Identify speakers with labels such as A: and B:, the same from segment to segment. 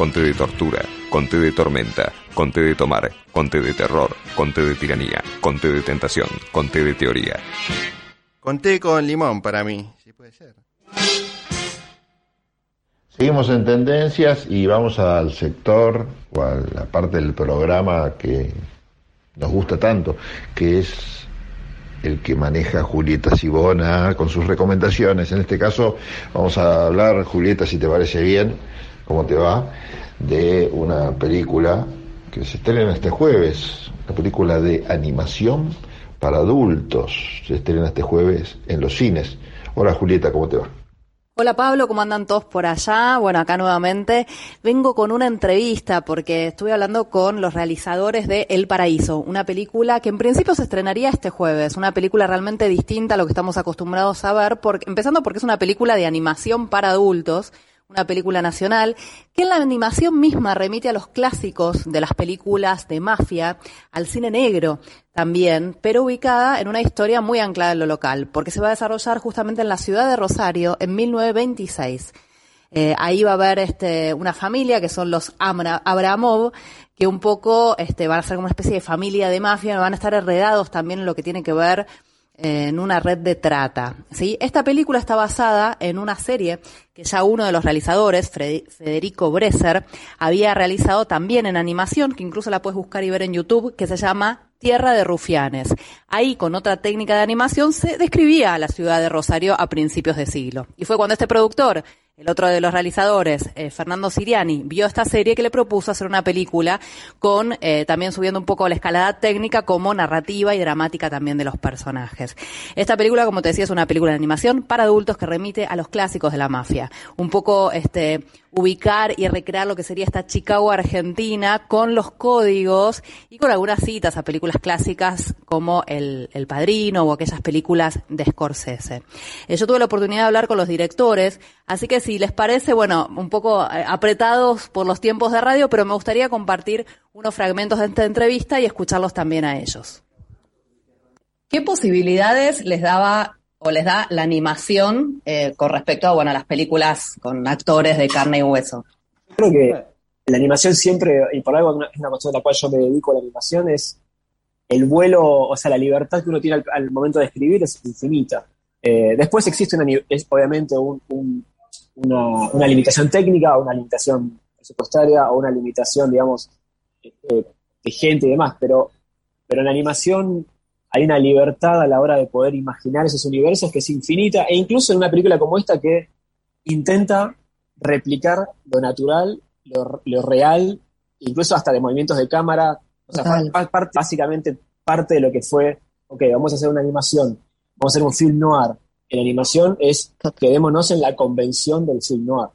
A: conté de tortura, conté de tormenta, conté de tomar, conté de terror, conté de tiranía, conté de tentación, conté de teoría.
B: Conté con limón para mí, si puede ser.
C: Seguimos en tendencias y vamos al sector o a la parte del programa que nos gusta tanto, que es el que maneja Julieta Sibona con sus recomendaciones. En este caso vamos a hablar, Julieta, si te parece bien, cómo te va, de una película que se estrena este jueves, una película de animación para adultos, se estrena este jueves en los cines. Hola Julieta, ¿cómo te va?
D: Hola Pablo, ¿cómo andan todos por allá? Bueno, acá nuevamente vengo con una entrevista porque estuve hablando con los realizadores de El Paraíso, una película que en principio se estrenaría este jueves, una película realmente distinta a lo que estamos acostumbrados a ver, empezando porque es una película de animación para adultos, una película nacional, que en la animación misma remite a los clásicos de las películas de mafia, al cine negro también, pero ubicada en una historia muy anclada en lo local, porque se va a desarrollar justamente en la ciudad de Rosario en 1926. Eh, ahí va a haber este, una familia que son los Abramov, que un poco este, van a ser como una especie de familia de mafia, van a estar enredados también en lo que tiene que ver en una red de trata. ¿sí? Esta película está basada en una serie que ya uno de los realizadores, Federico Bresser, había realizado también en animación, que incluso la puedes buscar y ver en YouTube, que se llama Tierra de Rufianes. Ahí, con otra técnica de animación, se describía la ciudad de Rosario a principios de siglo. Y fue cuando este productor el otro de los realizadores, eh, Fernando Siriani, vio esta serie que le propuso hacer una película con eh, también subiendo un poco la escalada técnica como narrativa y dramática también de los personajes. Esta película, como te decía, es una película de animación para adultos que remite a los clásicos de la mafia. Un poco este ubicar y recrear lo que sería esta Chicago argentina con los códigos y con algunas citas a películas clásicas como El, el Padrino o aquellas películas de Scorsese. Eh, yo tuve la oportunidad de hablar con los directores, así que si les parece, bueno, un poco eh, apretados por los tiempos de radio, pero me gustaría compartir unos fragmentos de esta entrevista y escucharlos también a ellos. ¿Qué posibilidades les daba o les da la animación eh, con respecto a bueno, las películas con actores de carne y hueso?
E: Creo que la animación siempre, y por algo es una cuestión a la cual yo me dedico a la animación, es el vuelo, o sea, la libertad que uno tiene al, momento de escribir es infinita. Eh, después existe una, es obviamente una, limitación técnica, una limitación presupuestaria o una limitación, digamos, eh, de gente y demás, pero, pero en la animación hay una libertad a la hora de poder imaginar esos universos que es infinita, e incluso en una película como esta que intenta replicar lo natural, lo, real, incluso hasta de movimientos de cámara, o sea, básicamente parte de lo que fue, ok, vamos a hacer una animación, vamos a hacer un film noir. En animación es quedémonos en la convención del film noir.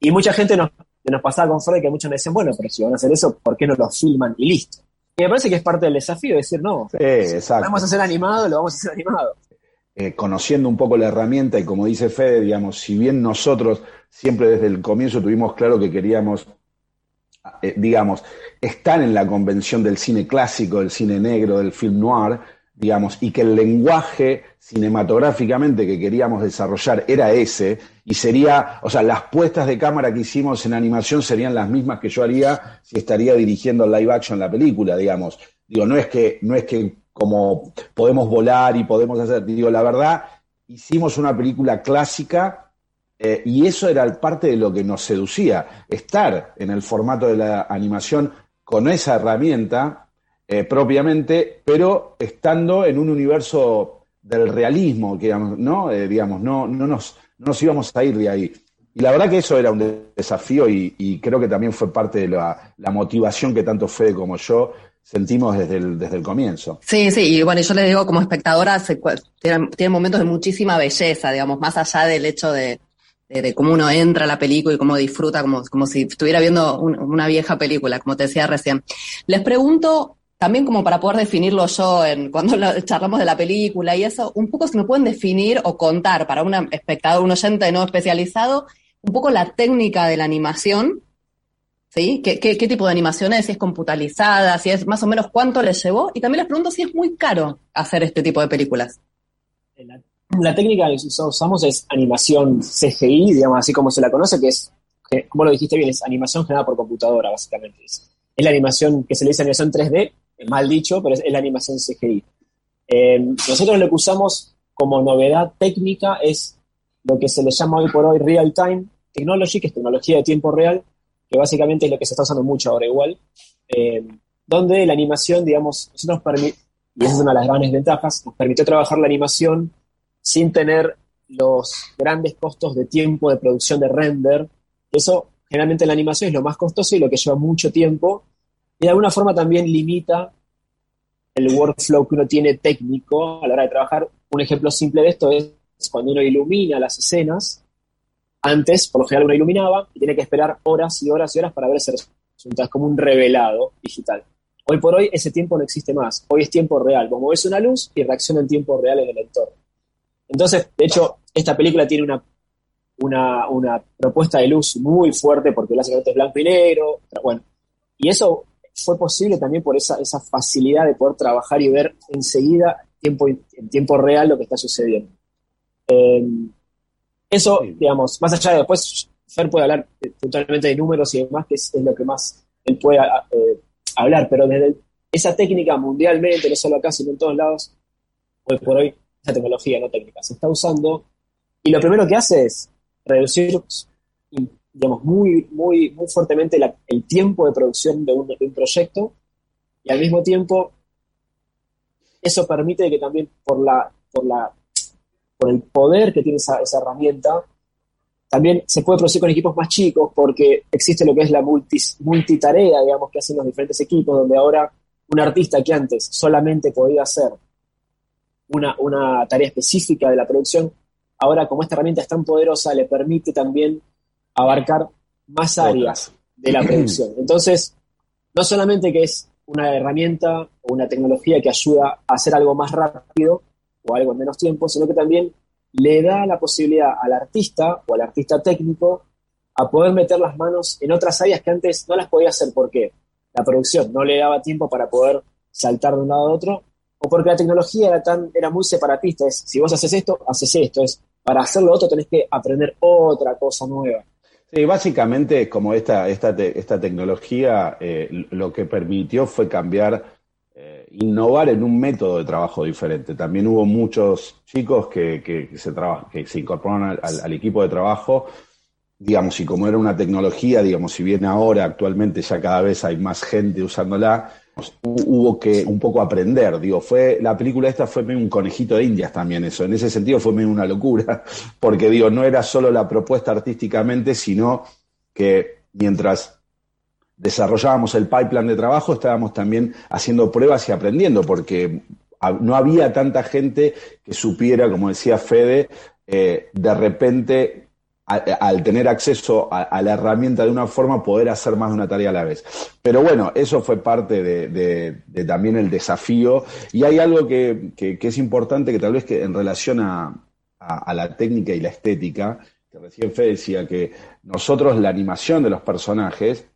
E: Y mucha gente nos, nos pasaba con Freud que muchos me decían, bueno, pero si van a hacer eso, ¿por qué no lo filman y listo? Y me parece que es parte del desafío, decir, no, vamos a hacer animado, lo vamos a hacer animado.
F: Eh, conociendo un poco la herramienta y como dice Fede, digamos, si bien nosotros siempre desde el comienzo tuvimos claro que queríamos, eh, digamos, estar en la convención del cine clásico, del cine negro, del film noir, digamos, y que el lenguaje cinematográficamente que queríamos desarrollar era ese, y sería, o sea, las puestas de cámara que hicimos en animación serían las mismas que yo haría si estaría dirigiendo live action la película, digamos. Digo, no es que, no es que como podemos volar y podemos hacer, digo, la verdad, hicimos una película clásica eh, y eso era parte de lo que nos seducía, estar en el formato de la animación con esa herramienta eh, propiamente, pero estando en un universo del realismo, digamos, ¿no? Eh, digamos, no, no, nos, íbamos a ir de ahí. Y la verdad que eso era un desafío y, creo que también fue parte de la, motivación que tanto Fede como yo sentimos desde el, desde el comienzo.
D: Sí, sí, y bueno, yo les digo como espectadora, tiene momentos de muchísima belleza, digamos, más allá del hecho de, cómo uno entra a la película y cómo disfruta, como, como si estuviera viendo una vieja película, como te decía recién. Les pregunto, también como para poder definirlo yo en, cuando charlamos de la película y eso, un poco si me pueden definir o contar para un espectador, un oyente no especializado, un poco la técnica de la animación, ¿sí? ¿Qué, qué, tipo de animación es? Si es computalizada, si es más o menos cuánto les llevó. Y también les pregunto si es muy caro hacer este tipo de películas.
E: La, técnica que usamos es animación CGI, digamos así como se la conoce, que es que, como lo dijiste bien, es animación generada por computadora, básicamente. Es, es la animación que se le dice animación 3D, mal dicho, pero es, es la animación CGI. Eh, nosotros lo que usamos como novedad técnica es lo que se le llama hoy por hoy real time technology, que es tecnología de tiempo real, que básicamente es lo que se está usando mucho ahora igual, eh, donde la animación, digamos, nosotros permite, y esa es una de las grandes ventajas, nos permitió trabajar la animación sin tener los grandes costos de tiempo de producción de render. Eso generalmente en la animación es lo más costoso y lo que lleva mucho tiempo. Y de alguna forma también limita el workflow que uno tiene técnico a la hora de trabajar. Un ejemplo simple de esto es cuando uno ilumina las escenas. Antes, por lo general, uno iluminaba y tiene que esperar horas y horas y horas para ver ese resultado. Es como un revelado digital. Hoy por hoy ese tiempo no existe más. Hoy es tiempo real. Vos movés una luz y reacciona en tiempo real en el entorno. Entonces, de hecho, esta película tiene una, una, una propuesta de luz muy fuerte porque básicamente es blanco y negro. Pero bueno, y eso fue posible también por esa, esa facilidad de poder trabajar y ver enseguida tiempo, en tiempo real lo que está sucediendo. Eh, eso, digamos, más allá de después, Fer puede hablar puntualmente de números y demás, que es, es lo que más él puede eh, hablar, pero desde esa técnica mundialmente, no solo acá, sino en todos lados, hoy por hoy, esa tecnología, no técnica, se está usando y lo primero que hace es reducir, digamos, muy, muy, muy fuertemente el tiempo de producción de un, proyecto y al mismo tiempo eso permite que también por la, por la por el poder que tiene esa, herramienta, también se puede producir con equipos más chicos porque existe lo que es la multi, multitarea, digamos, que hacen los diferentes equipos, donde ahora un artista que antes solamente podía hacer una, una tarea específica de la producción, ahora como esta herramienta es tan poderosa, le permite también abarcar más áreas de la producción. Entonces, no solamente que es una herramienta o una tecnología que ayuda a hacer algo más rápido, o algo en menos tiempo, sino que también le da la posibilidad al artista o al artista técnico a poder meter las manos en otras áreas que antes no las podía hacer porque la producción no le daba tiempo para poder saltar de un lado a otro o porque la tecnología era, tan, era muy separatista. Es, si vos haces esto, haces esto. Es, para hacer lo otro tenés que aprender otra cosa nueva.
F: Sí, básicamente como esta, esta, te, esta tecnología eh, lo que permitió fue cambiar eh, innovar en un método de trabajo diferente. También hubo muchos chicos que, que, se, que se incorporaron al, equipo de trabajo, digamos, y como era una tecnología, digamos, si bien ahora actualmente ya cada vez hay más gente usándola, hubo que un poco aprender, digo, fue, la película esta fue medio un conejito de indias también eso, en ese sentido fue medio una locura, porque digo, no era solo la propuesta artísticamente, sino que mientras desarrollábamos el pipeline de trabajo, estábamos también haciendo pruebas y aprendiendo, porque no había tanta gente que supiera, como decía Fede, eh, de repente, al tener acceso a, la herramienta de una forma, poder hacer más de una tarea a la vez. Pero bueno, eso fue parte de, de, también el desafío. Y hay algo que, que, es importante, que tal vez que en relación a, a la técnica y la estética, que recién Fede decía que nosotros la animación de los personajes,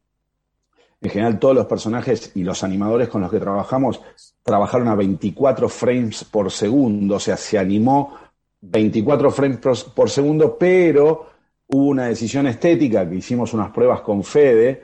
F: en general todos los personajes y los animadores con los que trabajamos trabajaron a 24 frames por segundo, o sea, se animó 24 frames por segundo, pero hubo una decisión estética que hicimos unas pruebas con Fede,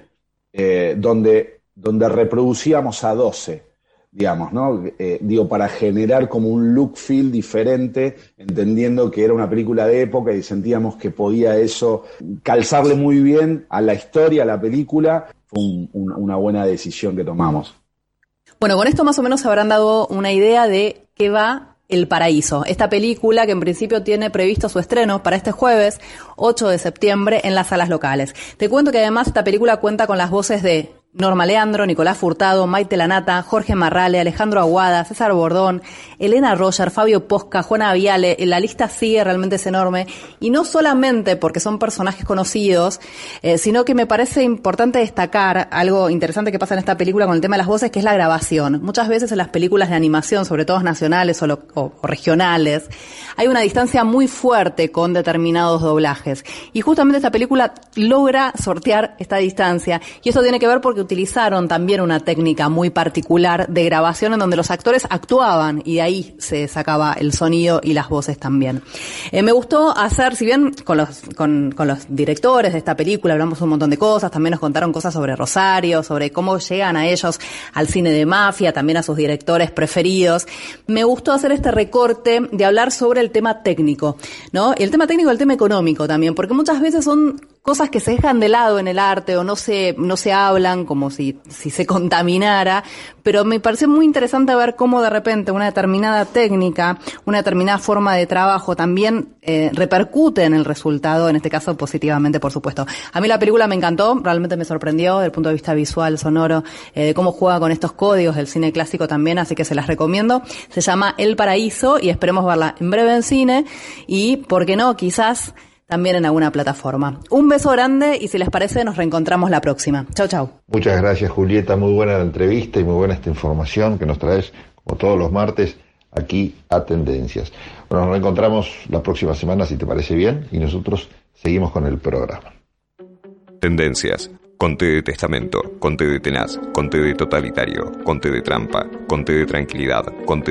F: eh, donde, donde reproducíamos a 12, digamos, ¿no? Eh, digo, para generar como un look feel diferente, entendiendo que era una película de época y sentíamos que podía eso calzarle muy bien a la historia, a la película, un, una buena decisión que tomamos.
D: Bueno, con esto más o menos habrán dado una idea de qué va El Paraíso, esta película que en principio tiene previsto su estreno para este jueves 8 de septiembre en las salas locales. Te cuento que además esta película cuenta con las voces de Norma Leandro, Nicolás Furtado, Maite Lanata, Jorge Marrale, Alejandro Aguada, César Bordón, Elena Roger, Fabio Posca, Juana Viale, la lista sigue, realmente es enorme, y no solamente porque son personajes conocidos, eh, sino que me parece importante destacar algo interesante que pasa en esta película con el tema de las voces, que es la grabación. Muchas veces en las películas de animación, sobre todo nacionales o, lo, o, o regionales, hay una distancia muy fuerte con determinados doblajes, y justamente esta película logra sortear esta distancia, y eso tiene que ver porque utilizaron también una técnica muy particular de grabación en donde los actores actuaban y de ahí se sacaba el sonido y las voces también. Eh, me gustó hacer, si bien con los, con, los directores de esta película hablamos un montón de cosas, también nos contaron cosas sobre Rosario, sobre cómo llegan a ellos al cine de mafia, también a sus directores preferidos. Me gustó hacer este recorte de hablar sobre el tema técnico, ¿no? El tema técnico el tema económico también, porque muchas veces son cosas que se dejan de lado en el arte o no se, no se hablan como si, si se contaminara, pero me parece muy interesante ver cómo de repente una determinada técnica, una determinada forma de trabajo también eh, repercute en el resultado, en este caso positivamente, por supuesto. A mí la película me encantó, realmente me sorprendió desde el punto de vista visual, sonoro, eh, de cómo juega con estos códigos del cine clásico también, así que se las recomiendo. Se llama El Paraíso y esperemos verla en breve en cine y, ¿por qué no? Quizás también en alguna plataforma. Un beso grande y si les parece nos reencontramos la próxima. Chau, chau.
C: Muchas gracias Julieta, muy buena la entrevista y muy buena esta información que nos traes como todos los martes aquí a Tendencias. Bueno, nos reencontramos la próxima semana si te parece bien y nosotros seguimos con el programa.
A: Tendencias. Conte de testamento, conte de tenaz, conte de totalitario, conte de trampa, conte de tranquilidad, conte de